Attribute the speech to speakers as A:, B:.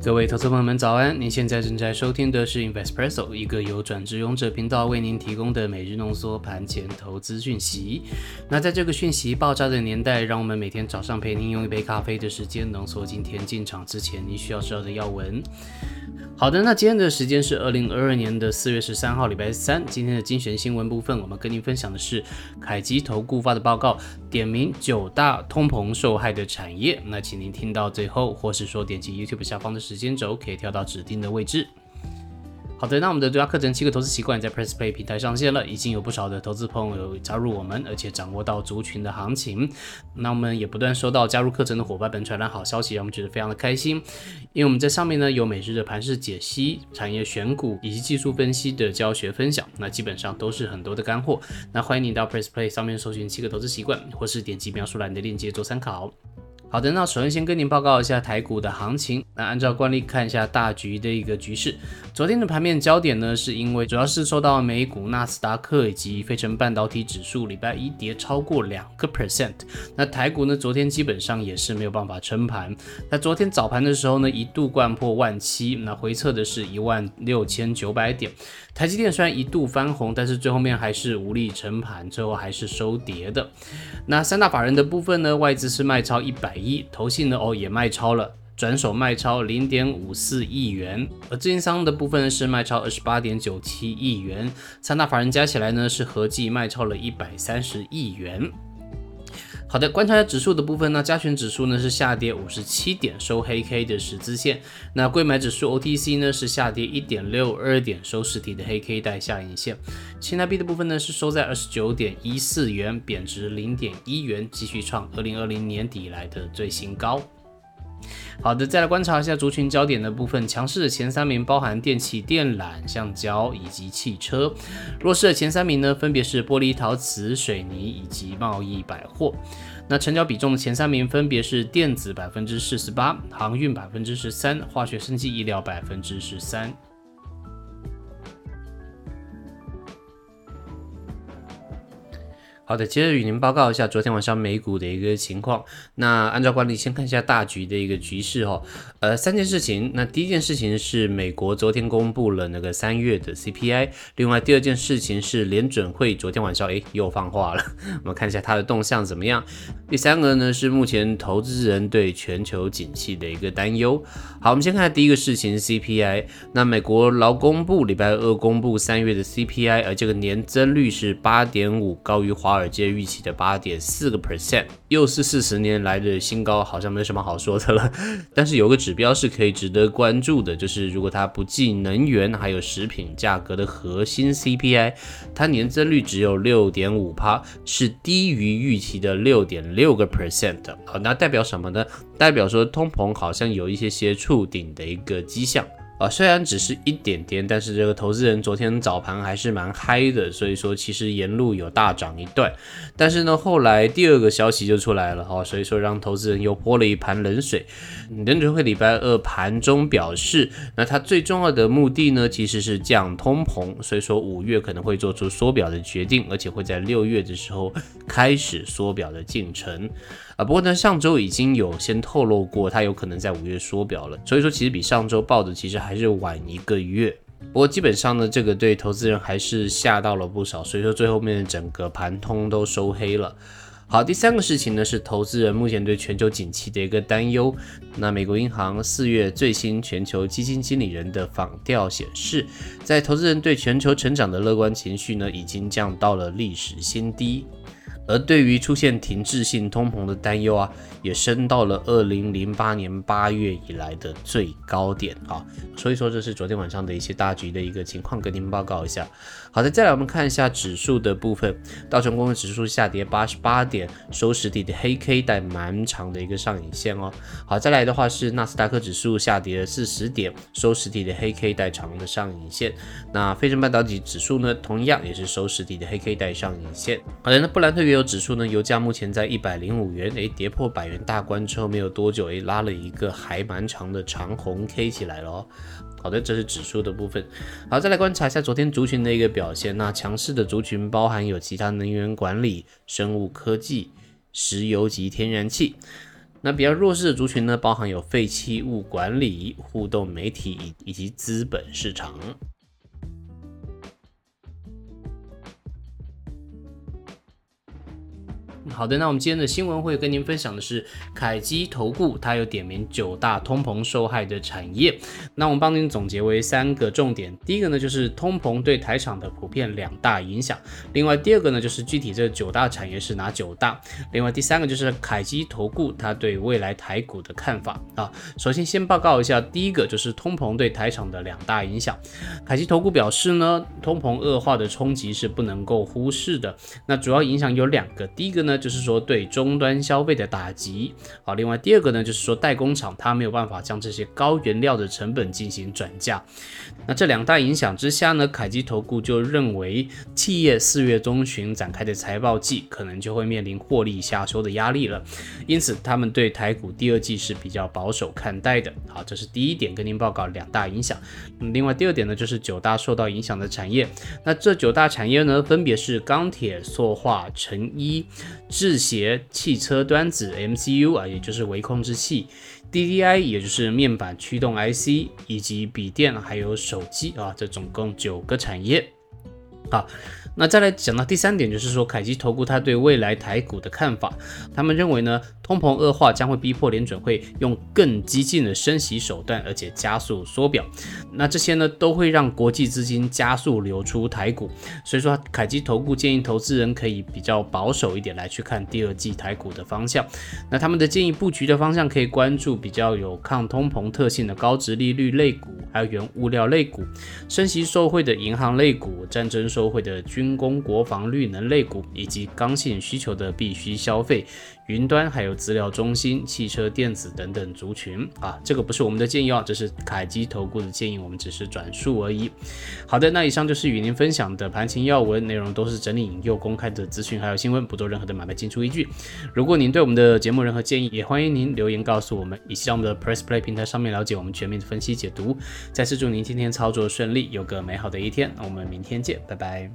A: 各位投资朋友们，早安！您现在正在收听的是 Investpresso，一个由转职勇者频道为您提供的每日浓缩盘前投资讯息。那在这个讯息爆炸的年代，让我们每天早上陪您用一杯咖啡的时间，浓缩今天进场之前您需要知道的要闻。好的，那今天的时间是二零二二年的四月十三号，礼拜三。今天的精选新闻部分，我们跟您分享的是凯基投顾发的报告，点名九大通膨受害的产业。那请您听到最后，或是说点击 YouTube 下方的时间轴，可以跳到指定的位置。好的，那我们的对话课程七个投资习惯在 Press Play 平台上线了，已经有不少的投资朋友加入我们，而且掌握到族群的行情。那我们也不断收到加入课程的伙伴们传来好消息，让我们觉得非常的开心。因为我们在上面呢有每日的盘势解析、产业选股以及技术分析的教学分享，那基本上都是很多的干货。那欢迎你到 Press Play 上面搜寻七个投资习惯，或是点击描述栏的链接做参考。好的，那首先先跟您报告一下台股的行情。那按照惯例看一下大局的一个局势。昨天的盘面焦点呢，是因为主要是受到美股纳斯达克以及费城半导体指数礼拜一跌超过两个 percent。那台股呢，昨天基本上也是没有办法撑盘。那昨天早盘的时候呢，一度贯破万七，那回测的是一万六千九百点。台积电虽然一度翻红，但是最后面还是无力撑盘，最后还是收跌的。那三大法人的部分呢，外资是卖超一百一，投信呢哦也卖超了，转手卖超零点五四亿元，而自营商的部分是卖超二十八点九七亿元，三大法人加起来呢是合计卖超了一百三十亿元。好的，观察下指数的部分呢，加权指数呢是下跌五十七点，收黑 K 的十字线。那贵买指数 OTC 呢是下跌一点六二点，收实体的黑 K 带下影线。新台币的部分呢是收在二十九点一四元，贬值零点一元，继续创二零二零年底以来的最新高。好的，再来观察一下族群焦点的部分。强势的前三名包含电器、电缆、橡胶以及汽车；弱势的前三名呢，分别是玻璃、陶瓷、水泥以及贸易百货。那成交比重的前三名分别是电子百分之四十八，航运百分之十三，化学、生技、医疗百分之十三。好的，接着与您报告一下昨天晚上美股的一个情况。那按照惯例，先看一下大局的一个局势哈。呃，三件事情。那第一件事情是美国昨天公布了那个三月的 CPI。另外，第二件事情是联准会昨天晚上诶又放话了。我们看一下它的动向怎么样。第三个呢是目前投资人对全球景气的一个担忧。好，我们先看第一个事情 CPI。那美国劳工部礼拜二公布三月的 CPI，而这个年增率是八点五，高于华。尔街预期的八点四个 percent，又是四十年来的新高，好像没什么好说的了。但是有个指标是可以值得关注的，就是如果它不计能源还有食品价格的核心 CPI，它年增率只有六点五帕，是低于预期的六点六个 percent。好，那代表什么呢？代表说通膨好像有一些些触顶的一个迹象。啊，虽然只是一点点，但是这个投资人昨天早盘还是蛮嗨的，所以说其实沿路有大涨一段。但是呢，后来第二个消息就出来了哈，所以说让投资人又泼了一盆冷水。联准会礼拜二盘中表示，那它最重要的目的呢，其实是降通膨，所以说五月可能会做出缩表的决定，而且会在六月的时候开始缩表的进程。啊，不过呢，上周已经有先透露过，它有可能在五月缩表了，所以说其实比上周报的其实还还是晚一个月。不过基本上呢，这个对投资人还是吓到了不少，所以说最后面整个盘通都收黑了。好，第三个事情呢是投资人目前对全球景气的一个担忧。那美国银行四月最新全球基金经理人的访调显示，在投资人对全球成长的乐观情绪呢，已经降到了历史新低。而对于出现停滞性通膨的担忧啊，也升到了二零零八年八月以来的最高点啊。所以说这是昨天晚上的一些大局的一个情况，跟您报告一下。好的，再来我们看一下指数的部分，道琼工业指数下跌八十八点，收实体的黑 K 带蛮长的一个上影线哦。好，再来的话是纳斯达克指数下跌了四十点，收实体的黑 K 带长的上影线。那费城半导体指数呢，同样也是收实体的黑 K 带上影线。好的，那布兰特原油指数呢？油价目前在一百零五元，诶，跌破百元大关之后没有多久，诶，拉了一个还蛮长的长红 K 起来了。好的，这是指数的部分。好，再来观察一下昨天族群的一个表现。那强势的族群包含有其他能源管理、生物科技、石油及天然气。那比较弱势的族群呢，包含有废弃物管理、互动媒体以以及资本市场。好的，那我们今天的新闻会跟您分享的是凯基投顾，它有点名九大通膨受害的产业。那我们帮您总结为三个重点，第一个呢就是通膨对台厂的普遍两大影响，另外第二个呢就是具体这九大产业是哪九大，另外第三个就是凯基投顾它对未来台股的看法啊。首先先报告一下，第一个就是通膨对台厂的两大影响。凯基投顾表示呢，通膨恶化的冲击是不能够忽视的。那主要影响有两个，第一个呢就就是说对终端消费的打击，好，另外第二个呢，就是说代工厂它没有办法将这些高原料的成本进行转嫁。那这两大影响之下呢，凯基投顾就认为企业四月中旬展开的财报季可能就会面临获利下修的压力了，因此他们对台股第二季是比较保守看待的。好，这是第一点跟您报告两大影响。另外第二点呢，就是九大受到影响的产业。那这九大产业呢，分别是钢铁、塑化、成衣。制鞋、汽车端子、MCU 啊，也就是微控制器；DDI 也就是面板驱动 IC，以及笔电还有手机啊，这总共九个产业。好。那再来讲到第三点，就是说凯基投顾他对未来台股的看法，他们认为呢，通膨恶化将会逼迫联准会用更激进的升息手段，而且加速缩表。那这些呢，都会让国际资金加速流出台股。所以说，凯基投顾建议投资人可以比较保守一点来去看第二季台股的方向。那他们的建议布局的方向可以关注比较有抗通膨特性的高值利率类股，还有原物料类股，升息受惠的银行类股，战争受惠的军。军工、国防、绿能类股以及刚性需求的必须消费。云端还有资料中心、汽车电子等等族群啊，这个不是我们的建议哦，这是凯基投顾的建议，我们只是转述而已。好的，那以上就是与您分享的盘前要闻，内容都是整理引诱公开的资讯还有新闻，不做任何的买卖进出依据。如果您对我们的节目任何建议，也欢迎您留言告诉我们，以及我们的 Press Play 平台上面了解我们全面的分析解读。再次祝您今天操作顺利，有个美好的一天，那我们明天见，拜拜。